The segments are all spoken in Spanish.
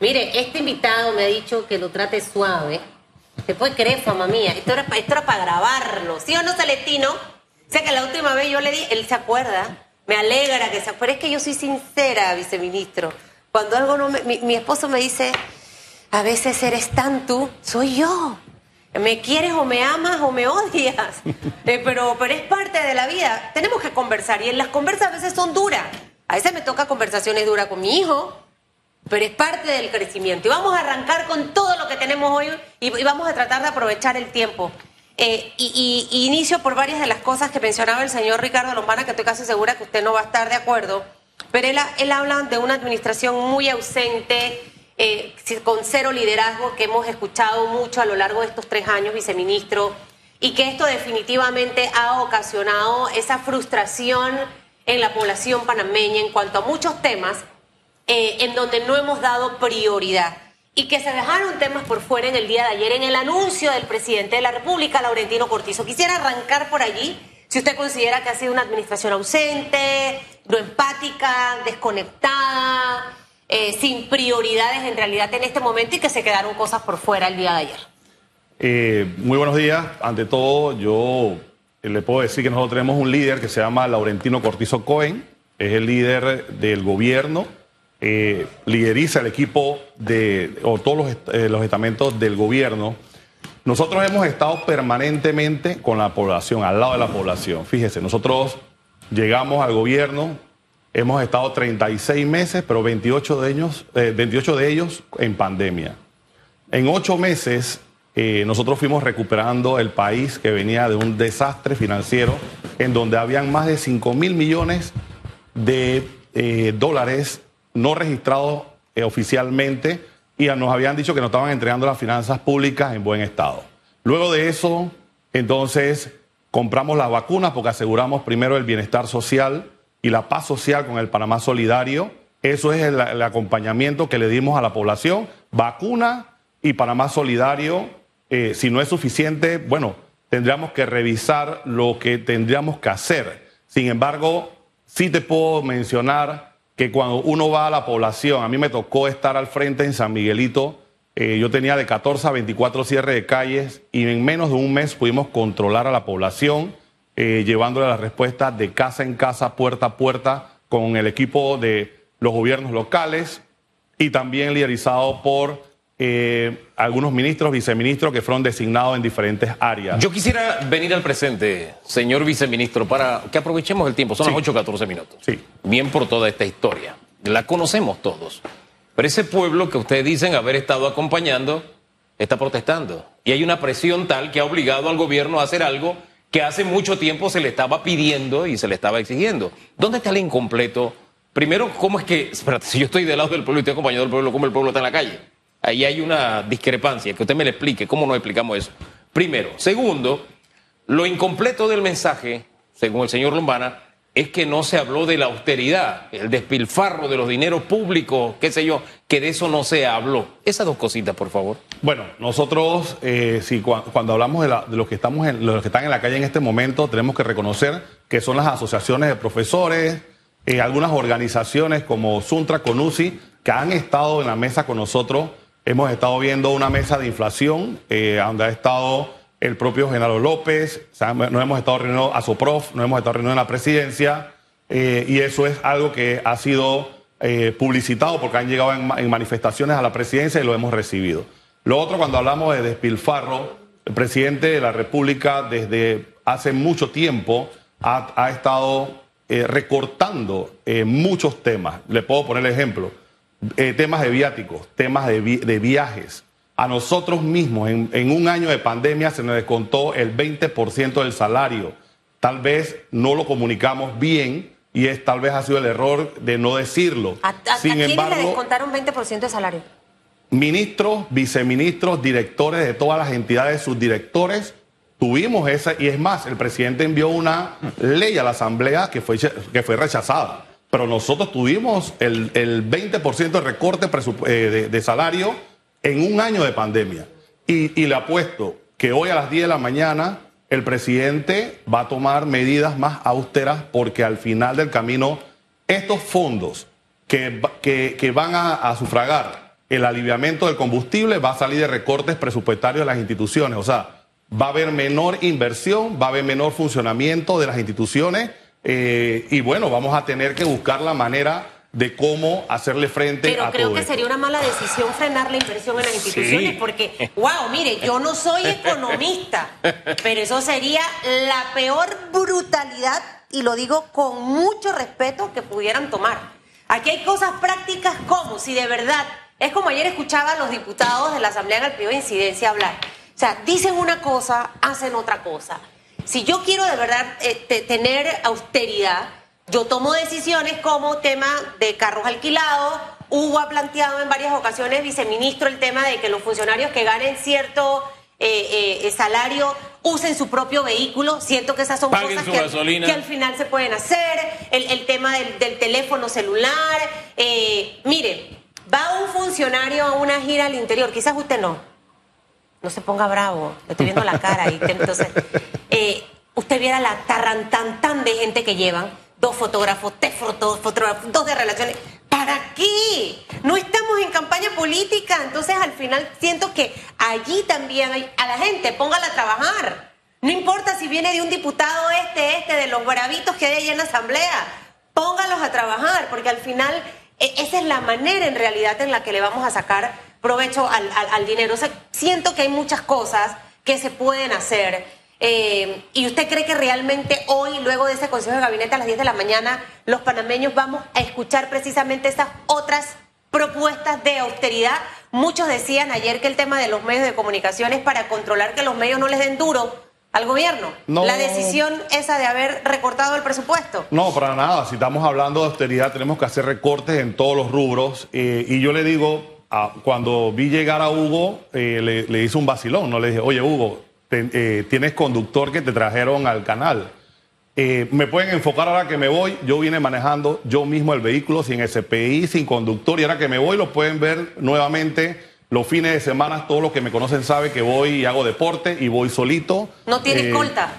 Mire, este invitado me ha dicho que lo trate suave. ¿Te puede creer, fama mía? Esto era, esto era para grabarlo. ¿Sí o no, Celestino? O sea que la última vez yo le di, él se acuerda. Me alegra que se acuerde. Es que yo soy sincera, viceministro. Cuando algo no me. Mi, mi esposo me dice, a veces eres tan tú, soy yo. Me quieres o me amas o me odias. Eh, pero, pero es parte de la vida. Tenemos que conversar. Y en las conversas a veces son duras. A veces me toca conversaciones duras con mi hijo, pero es parte del crecimiento. Y vamos a arrancar con todo lo que tenemos hoy y, vamos a tratar de aprovechar el tiempo. Eh, y, y- inicio por varias de las cosas que mencionaba el señor Ricardo Lombana, que estoy casi segura que usted no va a estar de acuerdo. Pero él, ha- él habla de una administración muy ausente, eh, con cero liderazgo, que hemos escuchado mucho a lo largo de estos tres años, viceministro, y que esto definitivamente ha ocasionado esa frustración en la población panameña en cuanto a muchos temas eh, en donde no hemos dado prioridad y que se dejaron temas por fuera en el día de ayer en el anuncio del presidente de la República, Laurentino Cortizo. Quisiera arrancar por allí, si usted considera que ha sido una administración ausente, no empática, desconectada, eh, sin prioridades en realidad en este momento y que se quedaron cosas por fuera el día de ayer. Eh, muy buenos días. Ante todo, yo eh, le puedo decir que nosotros tenemos un líder que se llama Laurentino Cortizo Cohen, es el líder del gobierno, eh, lideriza el equipo de, o todos los, eh, los estamentos del gobierno. Nosotros hemos estado permanentemente con la población, al lado de la población. Fíjese, nosotros llegamos al gobierno, hemos estado 36 meses, pero 28 de ellos, eh, 28 de ellos en pandemia. En ocho meses, eh, nosotros fuimos recuperando el país que venía de un desastre financiero en donde habían más de 5 mil millones de eh, dólares no registrados eh, oficialmente y nos habían dicho que nos estaban entregando las finanzas públicas en buen estado. Luego de eso, entonces, compramos las vacunas porque aseguramos primero el bienestar social y la paz social con el Panamá Solidario. Eso es el, el acompañamiento que le dimos a la población. Vacuna y Panamá Solidario. Eh, si no es suficiente, bueno, tendríamos que revisar lo que tendríamos que hacer. Sin embargo, sí te puedo mencionar que cuando uno va a la población, a mí me tocó estar al frente en San Miguelito, eh, yo tenía de 14 a 24 cierres de calles y en menos de un mes pudimos controlar a la población, eh, llevándole las respuestas de casa en casa, puerta a puerta, con el equipo de los gobiernos locales y también liderizado por eh, algunos ministros, viceministros que fueron designados en diferentes áreas. Yo quisiera venir al presente, señor viceministro, para que aprovechemos el tiempo. Son Sí. las 8.14 minutos. Sí. Bien por toda esta historia. La conocemos todos. Pero ese pueblo que ustedes dicen haber estado acompañando está protestando. Y hay una presión tal que ha obligado al gobierno a hacer algo que hace mucho tiempo se le estaba pidiendo y se le estaba exigiendo. ¿Dónde está el incompleto? Primero, ¿cómo es que, espérate, si yo estoy del lado del pueblo y estoy acompañado del pueblo, ¿cómo el pueblo está en la calle? Ahí hay una discrepancia, que usted me le explique cómo nos explicamos eso. Primero. Segundo, lo incompleto del mensaje, según el señor Lombana, es que no se habló de la austeridad, el despilfarro de los dineros públicos, qué sé yo, que de eso no se habló. Esas dos cositas, por favor. Bueno, nosotros, eh, cuando hablamos de, los que estamos los que están en la calle en este momento, tenemos que reconocer que son las asociaciones de profesores, eh, algunas organizaciones como Suntra, Conusi, que han estado en la mesa con nosotros. Hemos estado viendo una mesa de inflación, eh, donde ha estado el propio Genaro López, o nos hemos estado reuniendo a Soprof, nos hemos estado reuniendo en la presidencia, eh, y eso es algo que ha sido eh, publicitado porque han llegado en, ma- en manifestaciones a la presidencia y lo hemos recibido. Lo otro, cuando hablamos de despilfarro, el presidente de la República desde hace mucho tiempo ha, estado eh, recortando muchos temas. Le puedo poner el ejemplo. Eh, temas de viáticos, temas de, vi- de viajes. A nosotros mismos, en, en un año de pandemia, se nos descontó el 20% del salario. Tal vez no lo comunicamos bien y es tal vez ha sido el error de no decirlo. ¿A, a- a Sin quiénes le embargo, descontaron 20% de salario? ministros, viceministros, directores de todas las entidades, subdirectores, tuvimos esa, y es más, el presidente envió una ley a la Asamblea que fue, que fue rechazada. Pero nosotros tuvimos el, el 20% de recorte eh, de, salario en un año de pandemia. Y, y le apuesto que hoy a las 10 de la mañana el presidente va a tomar medidas más austeras porque al final del camino estos fondos que, que, que van a, a sufragar el aliviamiento del combustible va a salir de recortes presupuestarios de las instituciones. O sea, va a haber menor inversión, va a haber menor funcionamiento de las instituciones eh, y bueno, vamos a tener que buscar la manera de cómo hacerle frente Pero a creo todo que esto. sería una mala decisión frenar la inversión en las instituciones Sí. porque, wow, mire, yo no soy economista, pero eso sería la peor brutalidad, y lo digo con mucho respeto, que pudieran tomar. Aquí hay cosas prácticas como si de verdad, es como ayer escuchaba a los diputados de la Asamblea en el periodo de incidencia hablar. O sea, dicen una cosa, hacen otra cosa. Si yo quiero de verdad eh, te- tener austeridad, yo tomo decisiones como tema de carros alquilados. Hugo ha planteado en varias ocasiones, viceministro, el tema de que los funcionarios que ganen cierto eh, eh, salario usen su propio vehículo. Siento que esas son Paguen cosas que, al final se pueden hacer. El, el tema del, del teléfono celular. Eh, mire, va un funcionario a una gira al interior, quizás usted no. No se ponga bravo, le estoy viendo la cara. Y entonces, eh, usted viera la tarrantantan de gente que llevan, dos fotógrafos, tres fotógrafos, dos de relaciones. ¿Para qué? No estamos en campaña política, entonces al final siento que allí también hay, a la gente, póngala a trabajar. No importa si viene de un diputado este, este, de los bravitos que hay ahí en la asamblea, póngalos a trabajar, porque al final e- esa es la manera en realidad en la que le vamos a sacar provecho al dinero. O sea, siento que hay muchas cosas que se pueden hacer. eh, ¿Y usted cree que realmente hoy, luego de ese Consejo de Gabinete a las 10 de la mañana, los panameños vamos a escuchar precisamente esas otras propuestas de austeridad? Muchos decían ayer que el tema de los medios de comunicación es para controlar que los medios no les den duro al gobierno. No. La decisión esa de haber recortado el presupuesto. No, para nada. Si estamos hablando de austeridad, tenemos que hacer recortes en todos los rubros. eh, y yo le digo, a- cuando vi llegar a Hugo, eh, le, le hice un vacilón. No le dije, oye, Hugo, te- eh, tienes conductor que te trajeron al canal. Eh, me pueden enfocar ahora que me voy. Yo vine manejando yo mismo el vehículo sin SPI, sin conductor. Y ahora que me voy, lo pueden ver nuevamente. Los fines de semana, todos los que me conocen saben que voy y hago deporte y voy solito. No tiene Eh, escolta.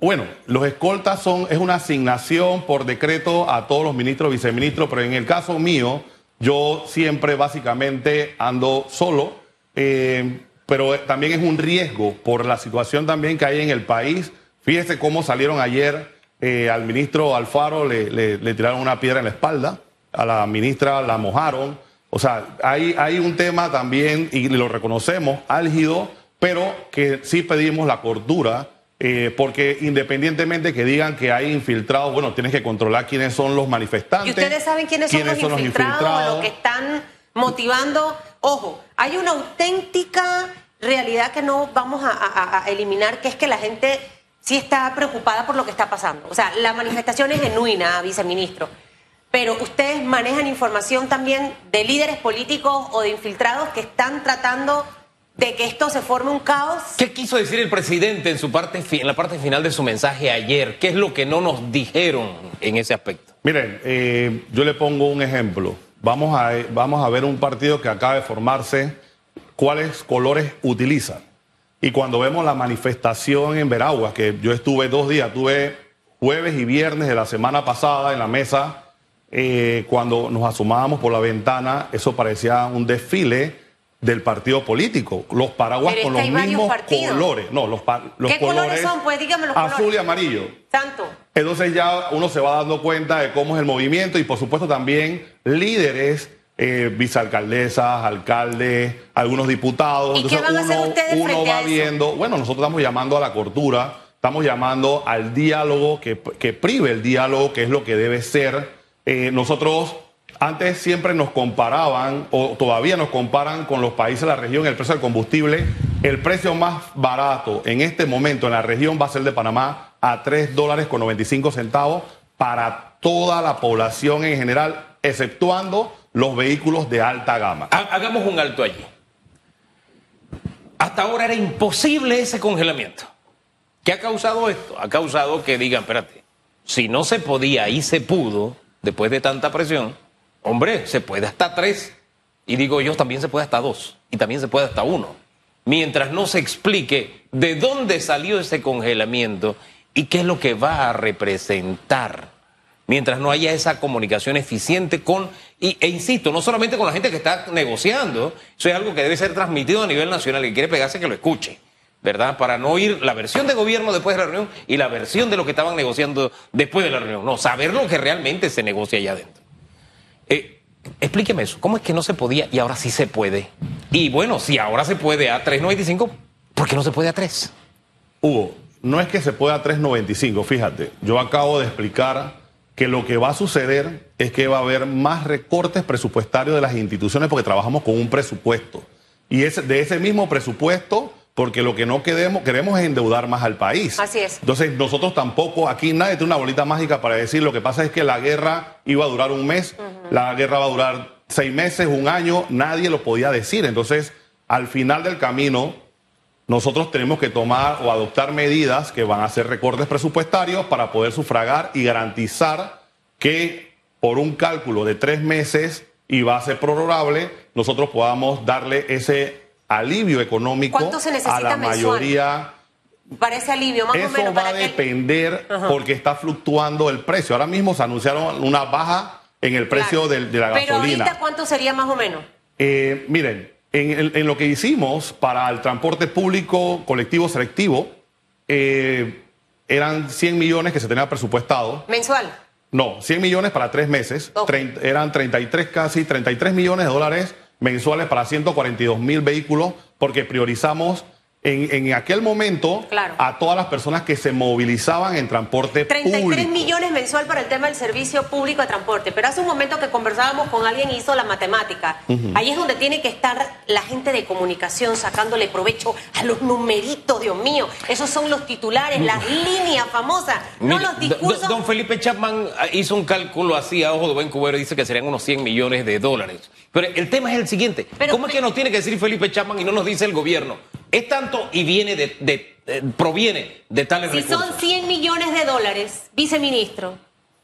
bueno, los escoltas son, es una asignación por decreto a todos los ministros, viceministros, pero en el caso mío, yo siempre básicamente ando solo, eh, pero también es un riesgo por la situación también que hay en el país. Fíjese cómo salieron ayer eh, al ministro Alfaro, le, le- le tiraron una piedra en la espalda, a la ministra la mojaron. O sea, hay, hay un tema también, y lo reconocemos, álgido, pero que sí pedimos la cordura eh, porque independientemente que digan que hay infiltrados, bueno, tienes que controlar quiénes son los manifestantes. ¿Y ustedes saben quiénes son, los, infiltrados, o los que están motivando? Ojo, hay una auténtica realidad que no vamos a, a- a eliminar, que es que la gente sí está preocupada por lo que está pasando. O sea, la manifestación es genuina, viceministro. Pero ustedes manejan información también de líderes políticos o de infiltrados que están tratando de que esto se forme un caos. ¿Qué quiso decir el presidente en, su parte, en la parte final de su mensaje ayer? ¿Qué es lo que no nos dijeron en ese aspecto? Miren, eh, yo le pongo un ejemplo. Vamos a, vamos a ver un partido que acaba de formarse, cuáles colores utilizan. Y cuando vemos la manifestación en Veraguas, que yo estuve dos días, tuve jueves y viernes de la semana pasada en la mesa, eh, cuando nos asomábamos por la ventana, eso parecía un desfile del partido político. Los paraguas con los mismos colores. No, los, los ¿Qué colores son? Pues dígame los azul colores. y amarillo. Santo. Entonces ya uno se va dando cuenta de cómo es el movimiento y por supuesto también líderes, eh, vicealcaldesas, alcaldes, algunos diputados. ¿Y qué Entonces van a hacer uno, ustedes uno frente a va eso? viendo, bueno, nosotros estamos llamando a la cordura, estamos llamando al diálogo, que, que prive el diálogo, que es lo que debe ser. Eh, nosotros antes siempre nos comparaban, o todavía nos comparan con los países de la región, el precio del combustible. El precio más barato en este momento en la región va a ser de Panamá a 3 dólares con 95 centavos para toda la población en general, exceptuando los vehículos de alta gama. Ha- Hagamos un alto allí. Hasta ahora era imposible ese congelamiento. ¿Qué ha causado esto? Ha causado que digan, espérate, si no se podía y se pudo, después de tanta presión, hombre, se puede hasta tres. Y digo yo, también se puede hasta dos. Y también se puede hasta uno. Mientras no se explique de dónde salió ese congelamiento y qué es lo que va a representar mientras no haya esa comunicación eficiente con, y, e insisto, no solamente con la gente que está negociando, eso es algo que debe ser transmitido a nivel nacional, y quiere pegarse que lo escuche, ¿verdad? Para no oír la versión de gobierno después de la reunión y la versión de lo que estaban negociando después de la reunión, no, saber lo que realmente se negocia allá adentro. Eh, explíqueme eso, ¿cómo es que no se podía y ahora sí se puede? Y bueno, si ahora se puede a 3.95, ¿por qué no se puede a 3? Hugo, no es que se pueda a 3.95, fíjate, yo acabo de explicar que lo que va a suceder es que va a haber más recortes presupuestarios de las instituciones porque trabajamos con un presupuesto. Y es de ese mismo presupuesto, porque lo que no queremos, queremos es endeudar más al país. Así es. Entonces, nosotros tampoco, aquí nadie tiene una bolita mágica para decir, lo que pasa es que la guerra iba a durar un mes, la guerra va a durar seis meses, un año, nadie lo podía decir. Entonces, al final del camino, nosotros tenemos que tomar o adoptar medidas que van a ser recortes presupuestarios para poder sufragar y garantizar que por un cálculo de tres meses y base prorrogable, nosotros podamos darle ese alivio económico ¿Cuánto se necesita a la mensual? mayoría. Para ese alivio, más o Eso menos. va para a depender porque está fluctuando el precio. Ahora mismo se anunciaron una baja en el precio Claro. de, la Pero gasolina. ahorita, ¿cuánto sería más o menos? Eh, miren, en, lo que hicimos para el transporte público colectivo selectivo, eh, eran 100 millones que se tenía presupuestado. Mensual. No, 100 millones para tres meses. Trein- eran 33, casi 33 millones de dólares mensuales para 142 mil vehículos, porque priorizamos en, en aquel momento Claro. a todas las personas que se movilizaban en transporte 33 público. millones mensual para el tema del servicio público de transporte. Pero hace un momento que conversábamos con alguien y hizo la matemática. Ahí es donde tiene que estar la gente de comunicación sacándole provecho a los numeritos, Dios mío. Esos son los titulares, las líneas famosas, no los discursos. do- Don Felipe Chapman ah, hizo un cálculo así a ojo de buen cubero y dice que serían unos 100 millones de dólares. Pero el tema es el siguiente. Pero- ¿Cómo es que nos tiene que decir Felipe Chapman y no nos dice el gobierno? Es tanto y viene de, de- eh, proviene de tales Si recursos. son 100 millones de dólares, viceministro,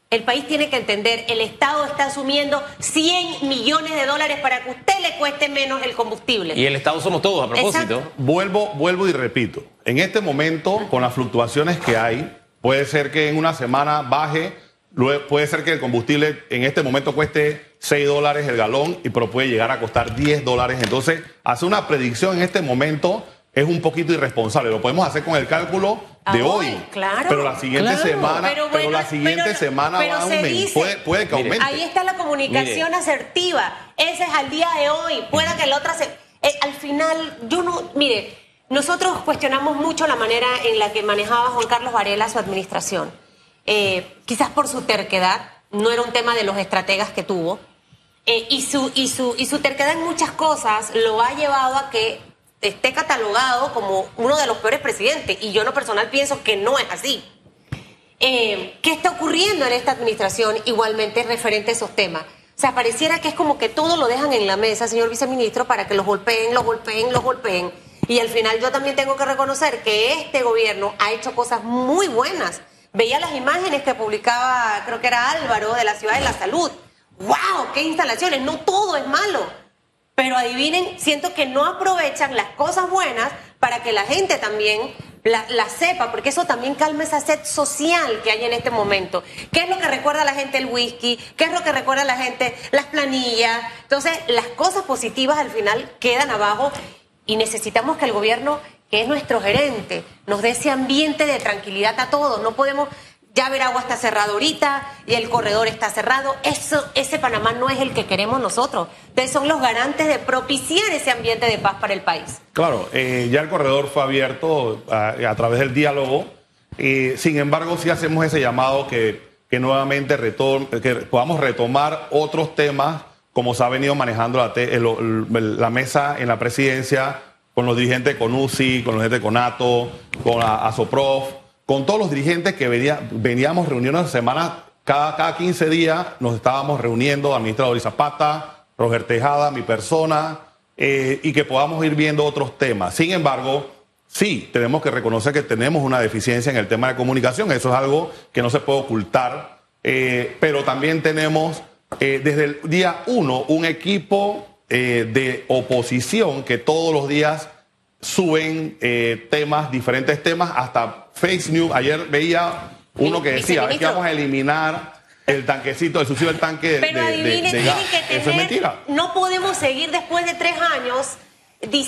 el país tiene que entender, el Estado está asumiendo 100 millones de dólares para que a usted le cueste menos el combustible. Y el Estado somos todos, a propósito. Exacto. Vuelvo, vuelvo y repito. En este momento, con las fluctuaciones que hay, puede ser que en una semana baje, luego puede ser que el combustible en este momento cueste 6 dólares el galón, y pero puede llegar a costar 10 dólares. Entonces, hacer una predicción en este momento es un poquito irresponsable. Lo podemos hacer con el cálculo de Ah, hoy. hoy, claro. Pero la siguiente Claro. semana, Pero la siguiente pero- semana pero va a se aumentar. dice- Puede, puede que Mire, aumente. Ahí está la comunicación Mire. asertiva. Ese es al día de hoy. Pueda que la otra se. eh, al final, yo no. Mire, nosotros cuestionamos mucho la manera en la que manejaba Juan Carlos Varela su administración. Eh, quizás por su terquedad, no era un tema de los estrategas que tuvo. Eh, y, su, y, su, y su terquedad en muchas cosas lo ha llevado a que esté catalogado como uno de los peores presidentes. Y yo, en lo personal, pienso que no es así. Eh, ¿Qué está ocurriendo en esta administración igualmente referente a esos temas? O sea, pareciera que es como que todo lo dejan en la mesa, señor viceministro, para que los golpeen, los golpeen, los golpeen. Y al final yo también tengo que reconocer que este gobierno ha hecho cosas muy buenas. Veía las imágenes que publicaba, creo que era Álvaro, de la Ciudad de la Salud. ¡Wow! ¡Qué instalaciones! No todo es malo. Pero adivinen, siento que no aprovechan las cosas buenas para que la gente también la, sepa, porque eso también calma esa sed social que hay en este momento. ¿Qué es lo que recuerda a la gente el whisky? ¿Qué es lo que recuerda a la gente las planillas? Entonces, las cosas positivas al final quedan abajo y necesitamos que el gobierno, que es nuestro gerente, nos dé ese ambiente de tranquilidad a todos. No podemos ya ver agua está cerrado ahorita y el corredor está cerrado. Eso, ese Panamá no es el que queremos nosotros. Ustedes son los garantes de propiciar ese ambiente de paz para el país. Claro, eh, ya el corredor fue abierto a, a través del diálogo. Sin embargo, sí hacemos ese llamado que, que nuevamente que podamos retomar otros temas, como se ha venido manejando la, la mesa en la presidencia, con los dirigentes con UCI, con los dirigentes con NATO, con ASOPROF, con todos los dirigentes que venía- veníamos reuniendo semanas, cada, cada 15 días nos estábamos reuniendo, administrador Zapata, Roger Tejada, mi persona, eh, y que podamos ir viendo otros temas. Sin embargo, sí, tenemos que reconocer que tenemos una deficiencia en el tema de comunicación, eso es algo que no se puede ocultar, eh, pero también tenemos eh, desde el día uno un equipo de oposición que todos los días suben temas, diferentes temas, hasta fake news. Ayer veía uno que decía, es que vamos a eliminar el tanquecito, el subsidio del tanque de, Pero de- de- adivinen, de gas. que tener. Eso es mentira. No podemos seguir después de tres años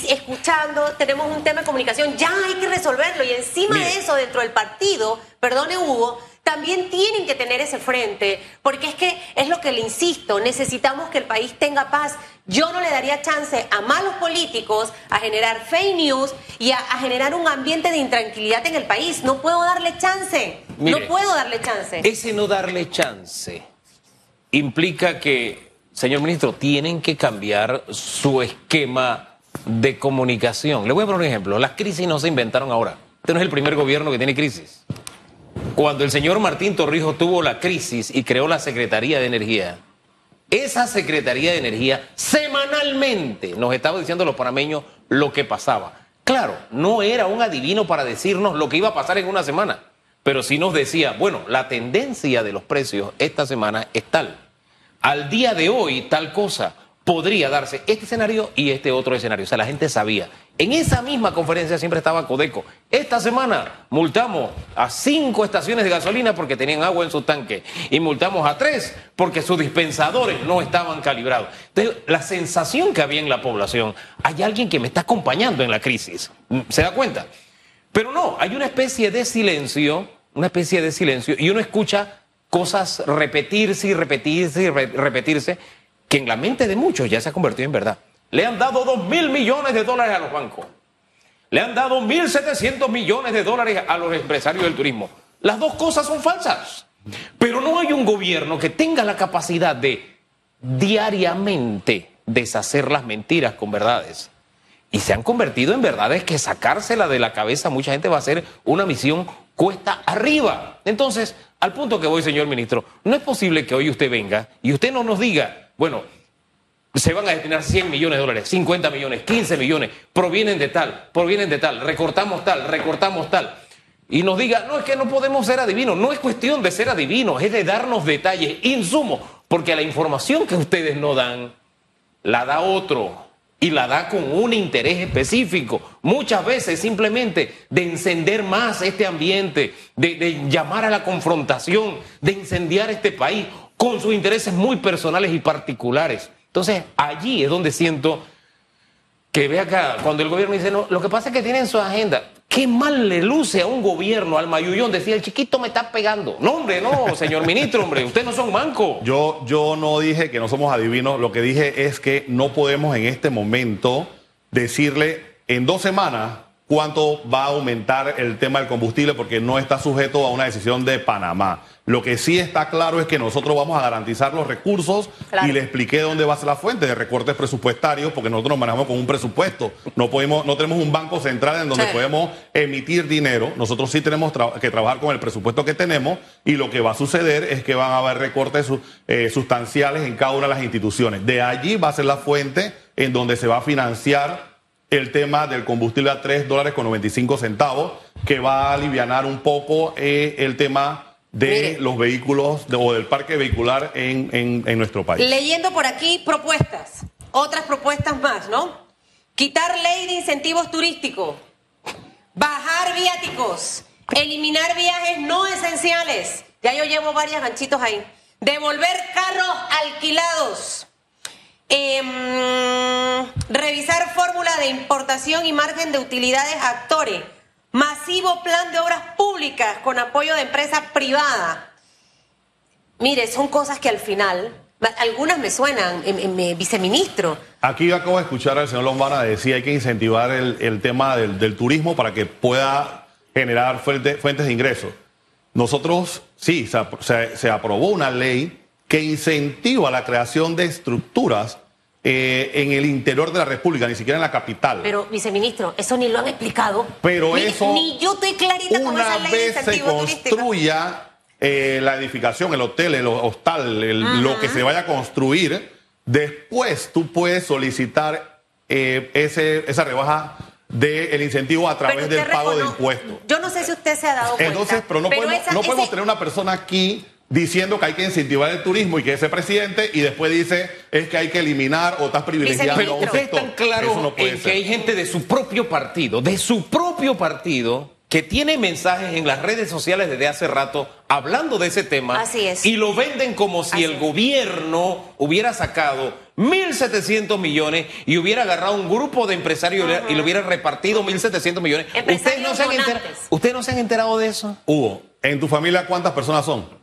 escuchando, tenemos un tema de comunicación, ya hay que resolverlo. Y encima Mire. de eso, dentro del partido, perdone Hugo, también tienen que tener ese frente, porque es que es lo que le insisto, necesitamos que el país tenga paz. Yo no le daría chance a malos políticos a generar fake news y a, a generar un ambiente de intranquilidad en el país. No puedo darle chance. Mire, no puedo darle chance. Ese no darle chance implica que, señor ministro, tienen que cambiar su esquema de comunicación. Le voy a poner un ejemplo. Las crisis no se inventaron ahora. Este no es el primer gobierno que tiene crisis. Cuando el señor Martín Torrijos tuvo la crisis y creó la Secretaría de Energía, esa Secretaría de Energía semanalmente nos estaba diciendo a los panameños lo que pasaba. Claro, no era un adivino para decirnos lo que iba a pasar en una semana, pero sí nos decía, bueno, la tendencia de los precios esta semana es tal. Al día de hoy, tal cosa podría darse este escenario y este otro escenario. O sea, la gente sabía. En esa misma conferencia siempre estaba Codeco. Esta semana multamos a cinco estaciones de gasolina porque tenían agua en su tanque y multamos a tres porque sus dispensadores no estaban calibrados. Entonces, la sensación que había en la población, hay alguien que me está acompañando en la crisis. ¿Se da cuenta? Pero no, hay una especie de silencio, una especie de silencio, y uno escucha cosas repetirse y repetirse y re- repetirse, que en la mente de muchos ya se ha convertido en verdad. Le han dado dos mil millones de dólares a los bancos. Le han dado 1.700 millones de dólares a los empresarios del turismo. Las dos cosas son falsas. Pero no hay un gobierno que tenga la capacidad de diariamente deshacer las mentiras con verdades. Y se han convertido en verdades que sacársela de la cabeza mucha gente va a ser una misión cuesta arriba. Entonces, al punto que voy, señor ministro, no es posible que hoy usted venga y usted no nos diga, bueno, se van a destinar 100 millones de dólares, 50 millones, 15 millones, provienen de tal, provienen de tal, recortamos tal, recortamos tal. Y nos diga, no es que no podemos ser adivinos, no es cuestión de ser adivinos, es de darnos detalles, insumos, porque la información que ustedes no dan, la da otro y la da con un interés específico. Muchas veces simplemente de encender más este ambiente, de, llamar a la confrontación, de incendiar este país con sus intereses muy personales y particulares. Entonces allí es donde siento que ve acá, cuando el gobierno dice, no, lo que pasa es que tienen su agenda. Qué mal le luce a un gobierno, al mayullón, decir, el chiquito me está pegando. No, hombre, no, señor ministro, hombre, ustedes no son mancos. Yo, yo no dije que no somos adivinos, lo que dije es que no podemos en este momento decirle en dos semanas cuánto va a aumentar el tema del combustible porque no está sujeto a una decisión de Panamá. Lo que sí está claro es que nosotros vamos a garantizar los recursos Claro. y le expliqué dónde va a ser la fuente de recortes presupuestarios porque nosotros nos manejamos con un presupuesto. No podemos, no tenemos un banco central en donde Sí. podemos emitir dinero. Nosotros sí tenemos tra- que trabajar con el presupuesto que tenemos y lo que va a suceder es que van a haber recortes eh, sustanciales en cada una de las instituciones. De allí va a ser la fuente en donde se va a financiar el tema del combustible a 3 dólares con 95 centavos, que va a aliviar un poco eh, el tema de Mire. los vehículos de- o del parque vehicular en, en- en nuestro país. Leyendo por aquí propuestas, otras propuestas más, ¿no? Quitar ley de incentivos turísticos, bajar viáticos, eliminar viajes no esenciales. Ya yo llevo varios ganchitos ahí. Devolver carros alquilados. Em, revisar fórmula de importación y margen de utilidades actores. Masivo plan de obras públicas con apoyo de empresa privada. Mire, son cosas que al final, algunas me suenan, em- em, eh, viceministro. Aquí yo acabo de escuchar al señor Lombana decir hay que incentivar el, tema del, turismo para que pueda generar fuente- fuentes de ingresos. Nosotros, sí, se aprobó una ley que incentiva la creación de estructuras eh, en el interior de la República, ni siquiera en la capital. Pero, viceministro, eso ni lo han explicado. Pero Ni- eso, Ni yo estoy clarita con una esa ley vez se construya eh, la edificación, el hotel, el hostal, el- lo que se vaya a construir, después tú puedes solicitar eh, ese, esa rebaja del incentivo a través del pago de impuestos. Yo no sé si usted se ha dado cuenta. Entonces, pero no podemos, esa- no podemos ese- tener una persona aquí diciendo que hay que incentivar el turismo y que ese presidente y después dice es que hay que eliminar o estás privilegiando Viceministro. a un Pero usted sector. es tan claro Eso no que ser. hay gente de su propio partido, de su propio partido, que tiene mensajes en las redes sociales desde hace rato hablando de ese tema. Así es. Y lo venden como si Así el es. gobierno hubiera sacado 1.700 millones y hubiera agarrado un grupo de empresarios y le hubiera repartido 1.700 millones. ¿Ustedes no, se han enter-. ¿Ustedes no se han enterado de eso? Hugo, ¿en tu familia cuántas personas son?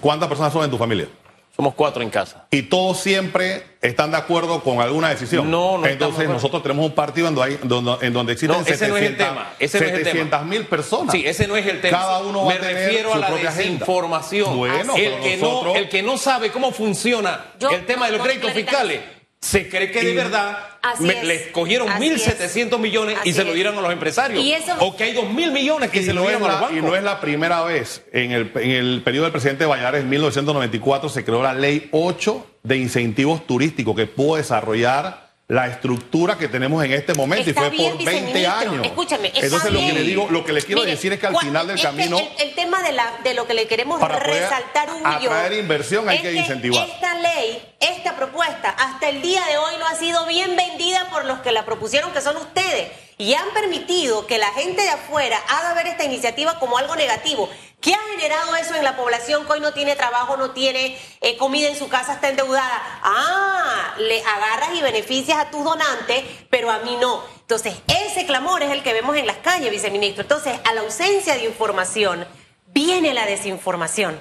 ¿Cuántas personas son en tu familia? Somos cuatro en casa. Y todos siempre están de acuerdo con alguna decisión. No, no Entonces nosotros tenemos un partido en donde, hay- donde- en donde existen No, ese no es el 700 tema, ese no es el tema. 700 mil personas. Sí, ese no es el tema. Cada uno va Me a tener refiero su a la propia agenda. desinformación. Bueno, el, pero que nosotros- no, el que no sabe cómo funciona Yo- el tema de los créditos Clarita. fiscales se cree que de Y- verdad me- es. les cogieron Así 1.700 millones y se lo dieron a los empresarios. Y eso- O que hay 2.000 millones que Y se lo no, dieron a los la, bancos. y no es la primera vez. En el, en el periodo del presidente Valladares, en 1994, se creó la ley 8 de incentivos turísticos que pudo desarrollar la estructura que tenemos en este momento Está y fue bien, por 20 viceministro. años. Escúchame, Entonces lo que le digo, lo que le quiero Mire, decir es que al final del que camino el, el tema de, la, de lo que le queremos Para resaltar un millón. atraer inversión hay es que incentivar. Esta ley, esta propuesta, hasta el día de hoy no ha sido bien vendida por los que la propusieron, que son ustedes. Y han permitido que la gente de afuera haga ver esta iniciativa como algo negativo. ¿Qué ha generado eso en la población que hoy no tiene trabajo, no tiene eh, comida en su casa, está endeudada? Ah, le agarras y beneficias a tus donantes, pero a mí no. Entonces, ese clamor es el que vemos en las calles, viceministro. Entonces, a la ausencia de información, viene la desinformación.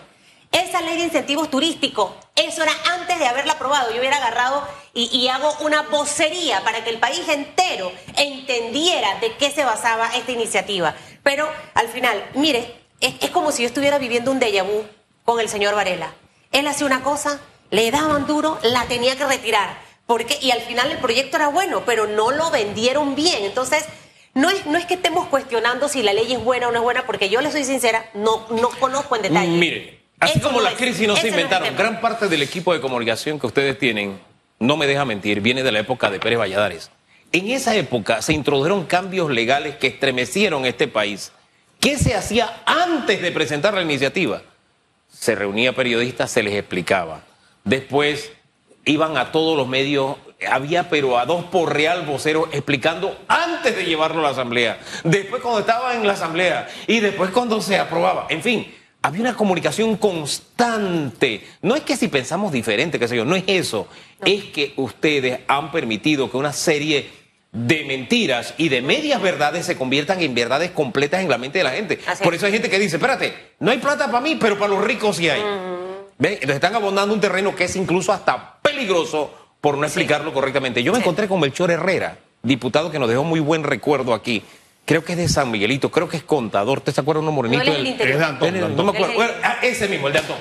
Esa ley de incentivos turísticos, eso era antes de haberla aprobado. Yo hubiera agarrado y, y hago una vocería para que el país entero entendiera de qué se basaba esta iniciativa. Pero al final, mire, es, es como si yo estuviera viviendo un déjà vu con el señor Varela. Él hacía una cosa, le daban duro, la tenía que retirar. Porque, y al final el proyecto era bueno, pero no lo vendieron bien. Entonces, no es, no es que estemos cuestionando si la ley es buena o no es buena, porque yo le soy sincera, no, no conozco en detalle. Mire, así Eso como no las es- crisis no se inventaron, gran parte del equipo de comunicación que ustedes tienen, no me deja mentir, viene de la época de Pérez Valladares. En esa época se introdujeron cambios legales que estremecieron este país. ¿Qué se hacía antes de presentar la iniciativa? Se reunía periodistas, se les explicaba. Después iban a todos los medios, había pero a dos por real voceros explicando antes de llevarlo a la asamblea, después cuando estaba en la asamblea y después cuando se aprobaba. En fin, había una comunicación constante. No es que si pensamos diferente, qué sé yo, no es eso. Es que ustedes han permitido que una serie de mentiras y de medias verdades se conviertan en verdades completas en la mente de la gente. Así Por es. eso hay gente que dice, espérate, no hay plata para mí, pero para los ricos sí hay. ¿Ven? Entonces están abondando un terreno que es incluso hasta peligroso por no explicarlo correctamente. Yo me Sí. encontré con Melchor Herrera, diputado que nos dejó muy buen recuerdo aquí. Creo que es de San Miguelito, creo que es contador. ¿Usted se acuerda uno morenito? No, él es del del- interior. Es de Antón, No me acuerdo. Ah, ese mismo, el de Antón.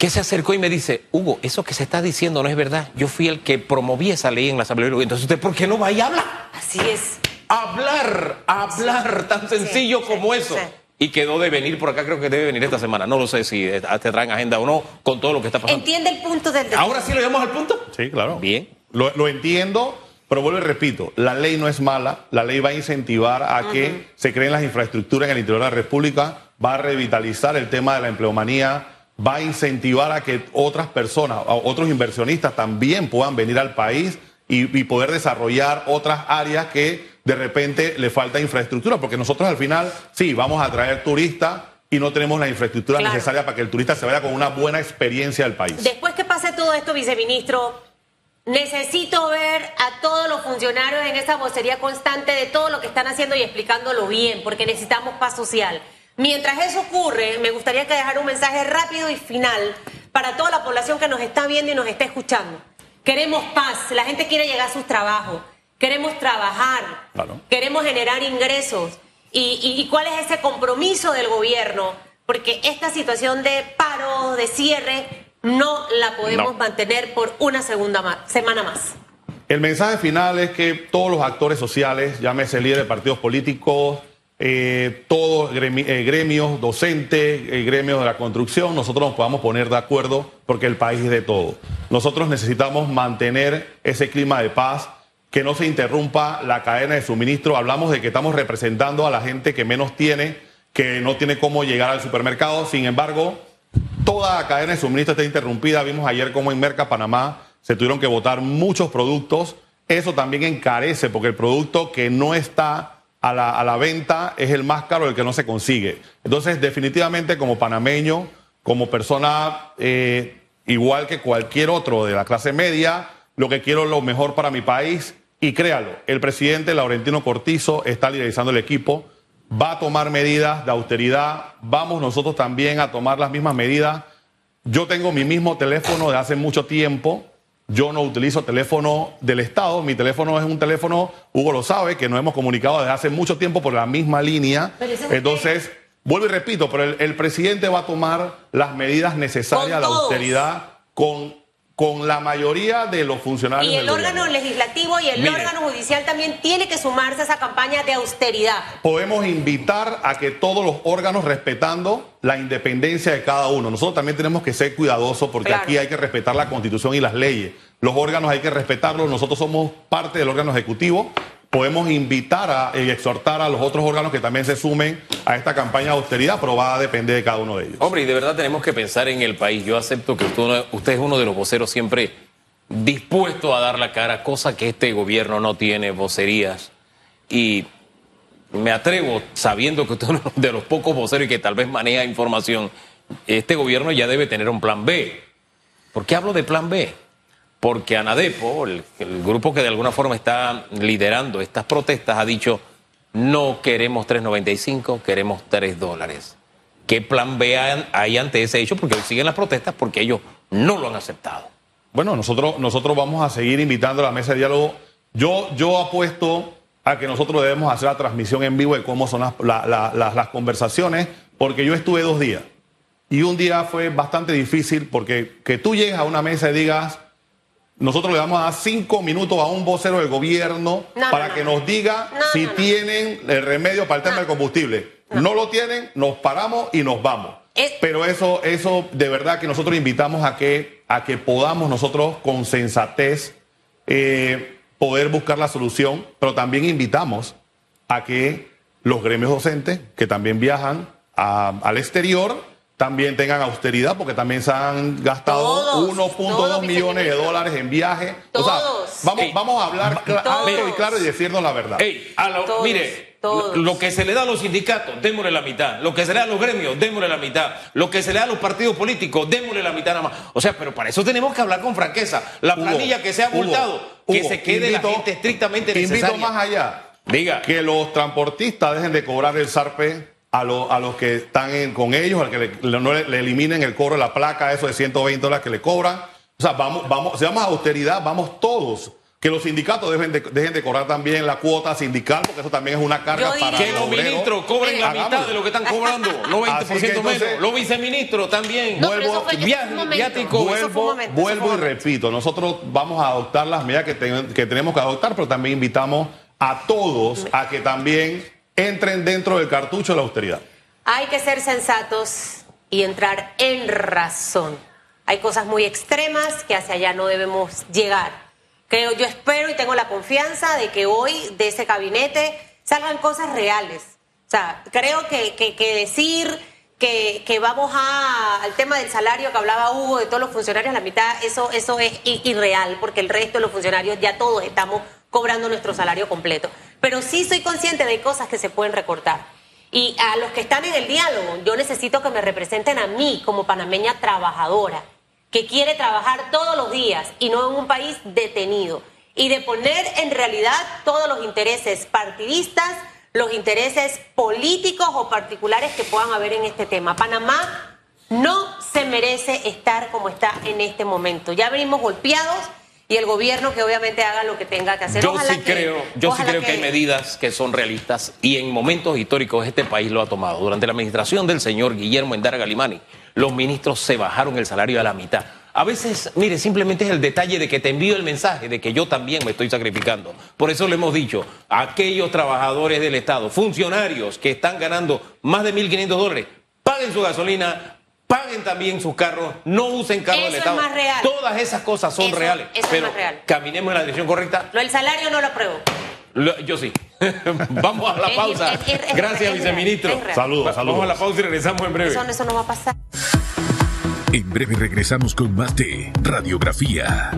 Que se acercó y me dice, Hugo, eso que se está diciendo no es verdad. Yo fui el que promoví esa ley en la Asamblea. Entonces, ¿usted por qué no va y habla? Así es. Hablar, hablar, tan sencillo sí, como sí, eso. sí. Y quedó de venir por acá, creo que debe venir esta semana. No lo sé si eh, te traen agenda o no con todo lo que está pasando. Entiende el punto del Ahora sí lo llevamos al punto. Sí, claro. Bien. Lo, lo entiendo, pero vuelvo y repito, la ley no es mala, la ley va a incentivar a que se creen las infraestructuras en el interior de la República, va a revitalizar el tema de la empleomanía, va a incentivar a que otras personas, a otros inversionistas también puedan venir al país y, y poder desarrollar otras áreas que de repente le falta infraestructura, porque nosotros al final sí, vamos a traer turistas y no tenemos la infraestructura Claro. necesaria para que el turista se vaya con una buena experiencia del país. Después que pase todo esto, viceministro, necesito ver a todos los funcionarios en esa vocería constante de todo lo que están haciendo y explicándolo bien, porque necesitamos paz social. Mientras eso ocurre, me gustaría que dejara un mensaje rápido y final para toda la población que nos está viendo y nos está escuchando. Queremos paz, la gente quiere llegar a sus trabajos, queremos trabajar, Claro. queremos generar ingresos. ¿Y, y- y cuál es ese compromiso del gobierno? Porque esta situación de paro, de cierre, no la podemos No. mantener por una segunda ma- semana más. El mensaje final es que todos los actores sociales, llámese líderes de partidos políticos, eh, todos gremi- eh, gremios, docentes, eh, gremios de la construcción, nosotros nos podamos poner de acuerdo porque el país es de todo. Nosotros necesitamos mantener ese clima de paz, que no se interrumpa la cadena de suministro. Hablamos de que estamos representando a la gente que menos tiene, que no tiene cómo llegar al supermercado. Sin embargo, toda la cadena de suministro está interrumpida. Vimos ayer cómo en Merca, Panamá, se tuvieron que botar muchos productos. Eso también encarece porque el producto que no está a la, a la venta es el más caro, el que no se consigue. Entonces, definitivamente como panameño, como persona eh, igual que cualquier otro de la clase media, lo que quiero es lo mejor para mi país. Y créalo, el presidente Laurentino Cortizo está liderizando el equipo, va a tomar medidas de austeridad, vamos nosotros también a tomar las mismas medidas. Yo tengo mi mismo teléfono de hace mucho tiempo, yo no utilizo teléfono del Estado, mi teléfono es un teléfono, Hugo lo sabe, que nos hemos comunicado desde hace mucho tiempo por la misma línea. Entonces, vuelvo y repito, pero el, el presidente va a tomar las medidas necesarias a la austeridad con, con la mayoría de los funcionarios Y el del órgano gobierno. legislativo y el Mire. órgano judicial también tiene que sumarse a esa campaña de austeridad. podemos invitar a que todos los órganos respetando la independencia de cada uno. Nosotros también tenemos que ser cuidadosos porque Claro. aquí hay que respetar la constitución y las leyes. Los órganos hay que respetarlos. Nosotros somos parte del órgano ejecutivo. Podemos invitar a, y exhortar a los otros órganos que también se sumen a esta campaña de austeridad, pero va a depender de cada uno de ellos. Hombre, y de verdad tenemos que pensar en el país. Yo acepto que usted, usted es uno de los voceros siempre dispuesto a dar la cara, cosa que este gobierno no tiene, vocerías. Y me atrevo, sabiendo que usted es uno de los pocos voceros y que tal vez maneja información, este gobierno ya debe tener un plan B. ¿Por qué hablo de plan B? Porque Anadepo, el, grupo que de alguna forma está liderando estas protestas, ha dicho, no queremos 3.95, queremos 3 dólares. ¿Qué plan B hay- ante ese hecho? Porque siguen las protestas porque ellos no lo han aceptado. Bueno, nosotros, nosotros vamos a seguir invitando a la mesa de diálogo. Yo, yo apuesto a que nosotros debemos hacer la transmisión en vivo de cómo son las, la- la- las- las conversaciones, porque yo estuve dos días. Y un día fue bastante difícil porque que tú llegues a una mesa y digas, nosotros le vamos a dar cinco minutos a un vocero del gobierno No, para no, que no. nos diga si tienen el remedio para el tema del combustible. No. lo tienen, nos paramos y nos vamos. Es- Pero eso, eso de verdad que nosotros invitamos a que, a que podamos nosotros con sensatez eh, poder buscar la solución, pero también invitamos a que los gremios docentes que también viajan a- al exterior también tengan austeridad porque también se han gastado Todos, 1.2 todos, millones de dólares en viajes. O sea, vamos, Ey, vamos a hablar todos. alto y claro y decirnos la verdad. Ey, a lo- Todos, mire, todos. Lo, lo que se le da a los sindicatos, démosle la mitad. Lo que se le da a los gremios, démosle la mitad. Lo que se le da a los partidos políticos, démosle la mitad nada más. O sea, pero para eso tenemos que hablar con franqueza. La Hugo, planilla que se ha Hugo, abultado, que Hugo, se quede invito- la gente estrictamente Invito necesaria. más allá. Diga. Que los transportistas dejen de cobrar el SARPE a, lo- a los que están en- con ellos, al que le, le- no le, le eliminen el cobro de la placa, eso de 120 dólares que le cobran. O sea, vamos, vamos, si vamos a austeridad, vamos todos. Que los sindicatos dejen de, dejen de cobrar también la cuota sindical, porque eso también es una carga Yo para Que los obreros. ministros cobren la Hagámoslo. mitad de lo que están cobrando, no 20% Así que entonces- menos. Los viceministros también. No, Vuelvo- viático. Vuelvo, momento, vuelvo y repito, nosotros vamos a adoptar las medidas que, ten- que tenemos que adoptar, pero también invitamos a todos a que también entren dentro del cartucho de la austeridad. Hay que ser sensatos y entrar en razón. Hay cosas muy extremas que hacia allá no debemos llegar. Creo, yo espero y tengo la confianza de que hoy de ese gabinete salgan cosas reales. O sea, creo que, decir que, vamos al tema del salario que hablaba Hugo de todos los funcionarios, la mitad, eso, eso es irreal, porque el resto de los funcionarios ya todos estamos cobrando nuestro salario completo. Pero sí soy consciente de cosas que se pueden recortar. Y a los que están en el diálogo, yo necesito que me representen a mí como panameña trabajadora, que quiere trabajar todos los días y no en un país detenido. Y de poner en realidad todos los intereses partidistas, los intereses políticos o particulares que puedan haber en este tema. Panamá no se merece estar como está en este momento. Ya venimos golpeados y el gobierno que obviamente haga lo que tenga que hacer. Yo Ojalá sí que- creo, yo sí creo que... hay medidas que son realistas y en momentos históricos este país lo ha tomado. Durante la administración del señor Guillermo Endara Galimani, los ministros se bajaron el salario a la mitad. A veces, mire, simplemente es el detalle de que te envío el mensaje de que yo también me estoy sacrificando. Por eso le hemos dicho a aquellos trabajadores del Estado, funcionarios que están ganando más de 1.500 dólares, paguen su gasolina, paguen también sus carros, no usen carros del Eso es Estado. más real. Todas esas cosas son Eso- reales. eso es pero más real. caminemos en la dirección correcta. Lo del salario no lo apruebo. Lo- Yo sí. Vamos a la Es- pausa. es- es- es- Gracias, es real, viceministro. es real. Saludos, saludos. Vamos a la pausa y regresamos en breve. Eso, eso no va a pasar. En breve regresamos con más de Radiografía.